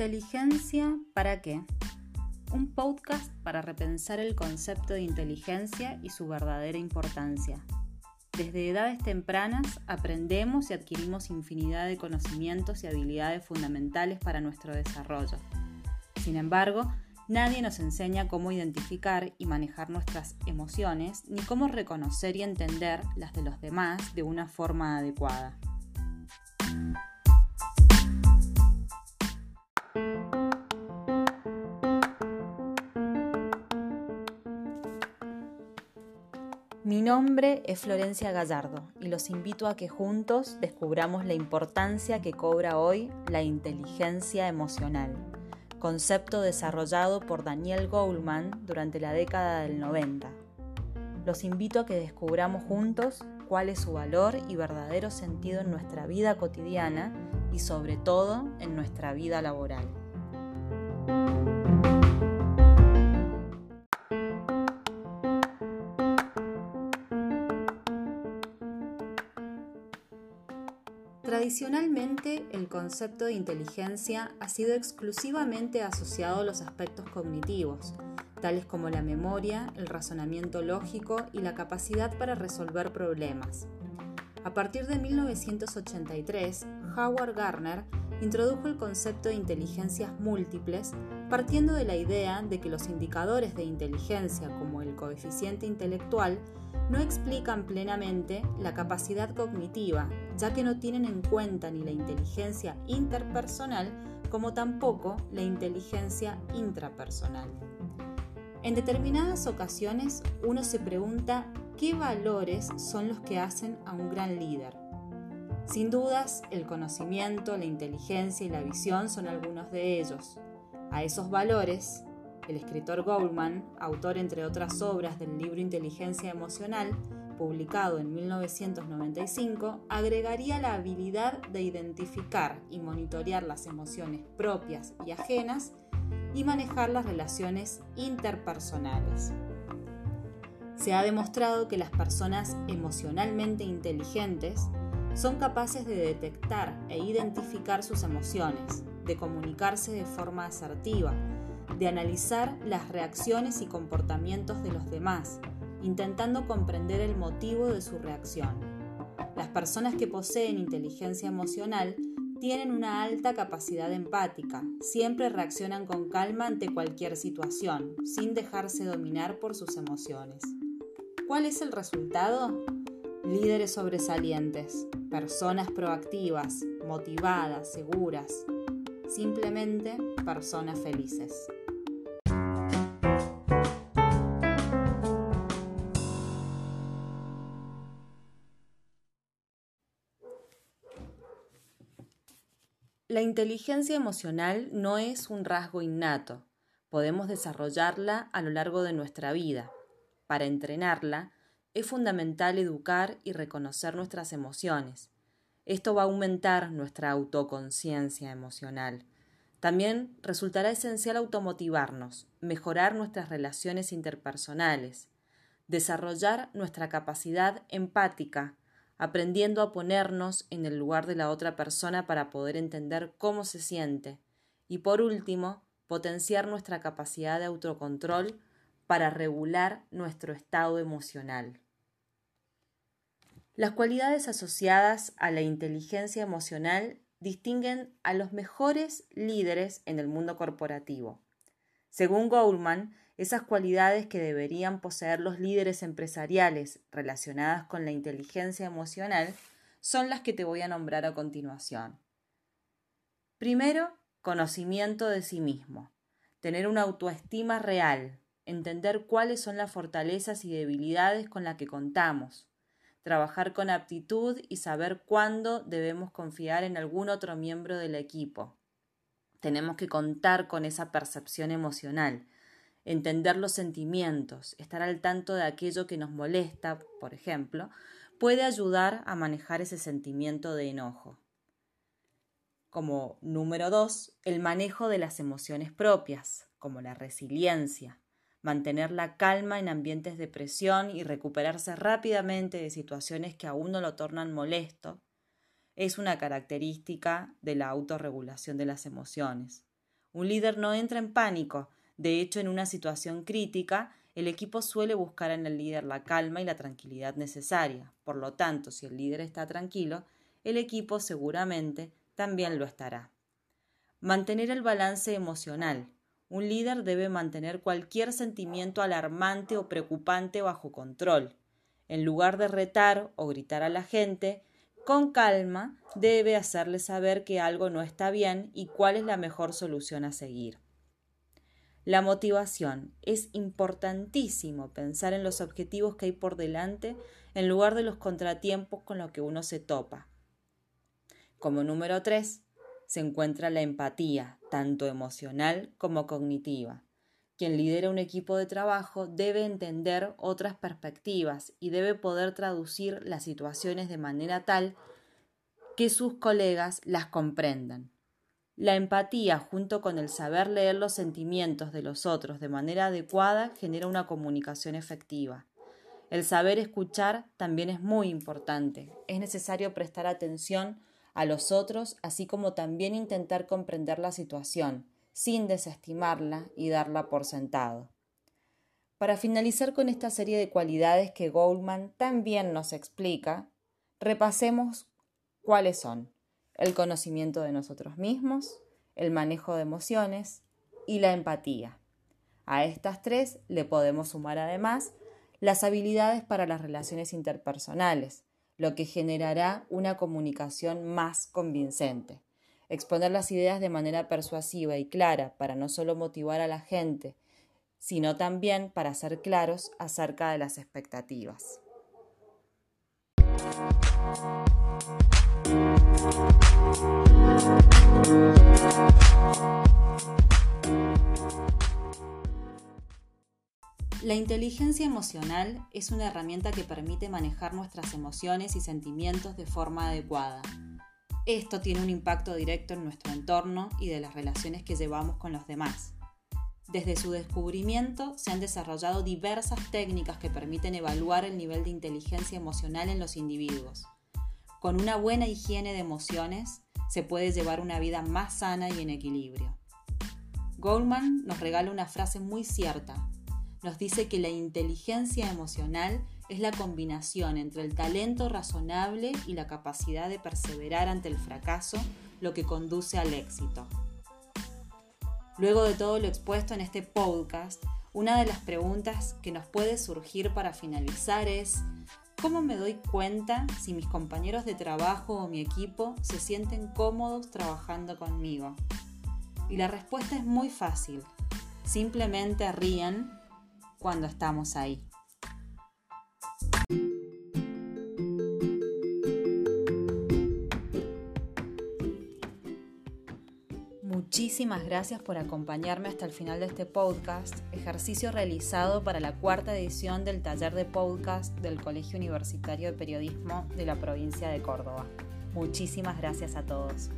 Inteligencia para qué? Un podcast para repensar el concepto de inteligencia y su verdadera importancia. Desde edades tempranas aprendemos y adquirimos infinidad de conocimientos y habilidades fundamentales para nuestro desarrollo. Sin embargo, nadie nos enseña cómo identificar y manejar nuestras emociones, ni cómo reconocer y entender las de los demás de una forma adecuada. Nombre es Florencia Gallardo y los invito a que juntos descubramos la importancia que cobra hoy la inteligencia emocional, concepto desarrollado por Daniel Goleman durante la década del 90. Los invito a que descubramos juntos cuál es su valor y verdadero sentido en nuestra vida cotidiana y sobre todo en nuestra vida laboral. Tradicionalmente, el concepto de inteligencia ha sido exclusivamente asociado a los aspectos cognitivos, tales como la memoria, el razonamiento lógico y la capacidad para resolver problemas. A partir de 1983, Howard Gardner introdujo el concepto de inteligencias múltiples, partiendo de la idea de que los indicadores de inteligencia, como el coeficiente intelectual, no explican plenamente la capacidad cognitiva, ya que no tienen en cuenta ni la inteligencia interpersonal como tampoco la inteligencia intrapersonal. En determinadas ocasiones uno se pregunta qué valores son los que hacen a un gran líder. Sin dudas, el conocimiento, la inteligencia y la visión son algunos de ellos. A esos valores, el escritor Goldman, autor entre otras obras del libro Inteligencia Emocional, publicado en 1995, agregaría la habilidad de identificar y monitorear las emociones propias y ajenas y manejar las relaciones interpersonales. Se ha demostrado que las personas emocionalmente inteligentes son capaces de detectar e identificar sus emociones, de comunicarse de forma asertiva, de analizar las reacciones y comportamientos de los demás, intentando comprender el motivo de su reacción. Las personas que poseen inteligencia emocional tienen una alta capacidad empática, siempre reaccionan con calma ante cualquier situación, sin dejarse dominar por sus emociones. ¿Cuál es el resultado? Líderes sobresalientes, personas proactivas, motivadas, seguras, simplemente personas felices. La inteligencia emocional no es un rasgo innato. Podemos desarrollarla a lo largo de nuestra vida. Para entrenarla, es fundamental educar y reconocer nuestras emociones. Esto va a aumentar nuestra autoconciencia emocional. También resultará esencial automotivarnos, mejorar nuestras relaciones interpersonales, desarrollar nuestra capacidad empática, aprendiendo a ponernos en el lugar de la otra persona para poder entender cómo se siente. Y por último, potenciar nuestra capacidad de autocontrol para regular nuestro estado emocional. Las cualidades asociadas a la inteligencia emocional distinguen a los mejores líderes en el mundo corporativo. Según Goldman, esas cualidades que deberían poseer los líderes empresariales relacionadas con la inteligencia emocional son las que te voy a nombrar a continuación. Primero, conocimiento de sí mismo, tener una autoestima real, entender cuáles son las fortalezas y debilidades con las que contamos, trabajar con aptitud y saber cuándo debemos confiar en algún otro miembro del equipo. Tenemos que contar con esa percepción emocional, entender los sentimientos, estar al tanto de aquello que nos molesta, por ejemplo, puede ayudar a manejar ese sentimiento de enojo. Como número dos, el manejo de las emociones propias, como la resiliencia, mantener la calma en ambientes de presión y recuperarse rápidamente de situaciones que a uno lo tornan molesto, es una característica de la autorregulación de las emociones. Un líder no entra en pánico. De hecho, en una situación crítica, el equipo suele buscar en el líder la calma y la tranquilidad necesaria. Por lo tanto, si el líder está tranquilo, el equipo seguramente también lo estará. Mantener el balance emocional. Un líder debe mantener cualquier sentimiento alarmante o preocupante bajo control. En lugar de retar o gritar a la gente, con calma debe hacerle saber que algo no está bien y cuál es la mejor solución a seguir. La motivación. Es importantísimo pensar en los objetivos que hay por delante en lugar de los contratiempos con los que uno se topa. Como número 3, se encuentra la empatía, tanto emocional como cognitiva. Quien lidera un equipo de trabajo debe entender otras perspectivas y debe poder traducir las situaciones de manera tal que sus colegas las comprendan. La empatía, junto con el saber leer los sentimientos de los otros de manera adecuada, genera una comunicación efectiva. El saber escuchar también es muy importante. Es necesario prestar atención a los otros, así como también intentar comprender la situación, sin desestimarla y darla por sentado. Para finalizar con esta serie de cualidades que Goldman también nos explica, repasemos cuáles son el conocimiento de nosotros mismos, el manejo de emociones y la empatía. A estas tres le podemos sumar además las habilidades para las relaciones interpersonales, lo que generará una comunicación más convincente exponer las ideas de manera persuasiva y clara para no solo motivar a la gente, sino también para ser claros acerca de las expectativas. La inteligencia emocional es una herramienta que permite manejar nuestras emociones y sentimientos de forma adecuada esto tiene un impacto directo en nuestro entorno y de las relaciones que llevamos con los demás. Desde su descubrimiento se han desarrollado diversas técnicas que permiten evaluar el nivel de inteligencia emocional en los individuos. Con una buena higiene de emociones se puede llevar una vida más sana y en equilibrio. Goldman nos regala una frase muy cierta. Nos dice que la inteligencia emocional es la combinación entre el talento razonable y la capacidad de perseverar ante el fracaso, lo que conduce al éxito. Luego de todo lo expuesto en este podcast, una de las preguntas que nos puede surgir para finalizar es, ¿cómo me doy cuenta si mis compañeros de trabajo o mi equipo se sienten cómodos trabajando conmigo? Y la respuesta es muy fácil. Simplemente ríen cuando estamos ahí. Muchísimas gracias por acompañarme hasta el final de este podcast, ejercicio realizado para la cuarta edición del taller de podcast del Colegio Universitario de Periodismo de la provincia de Córdoba. Muchísimas gracias a todos.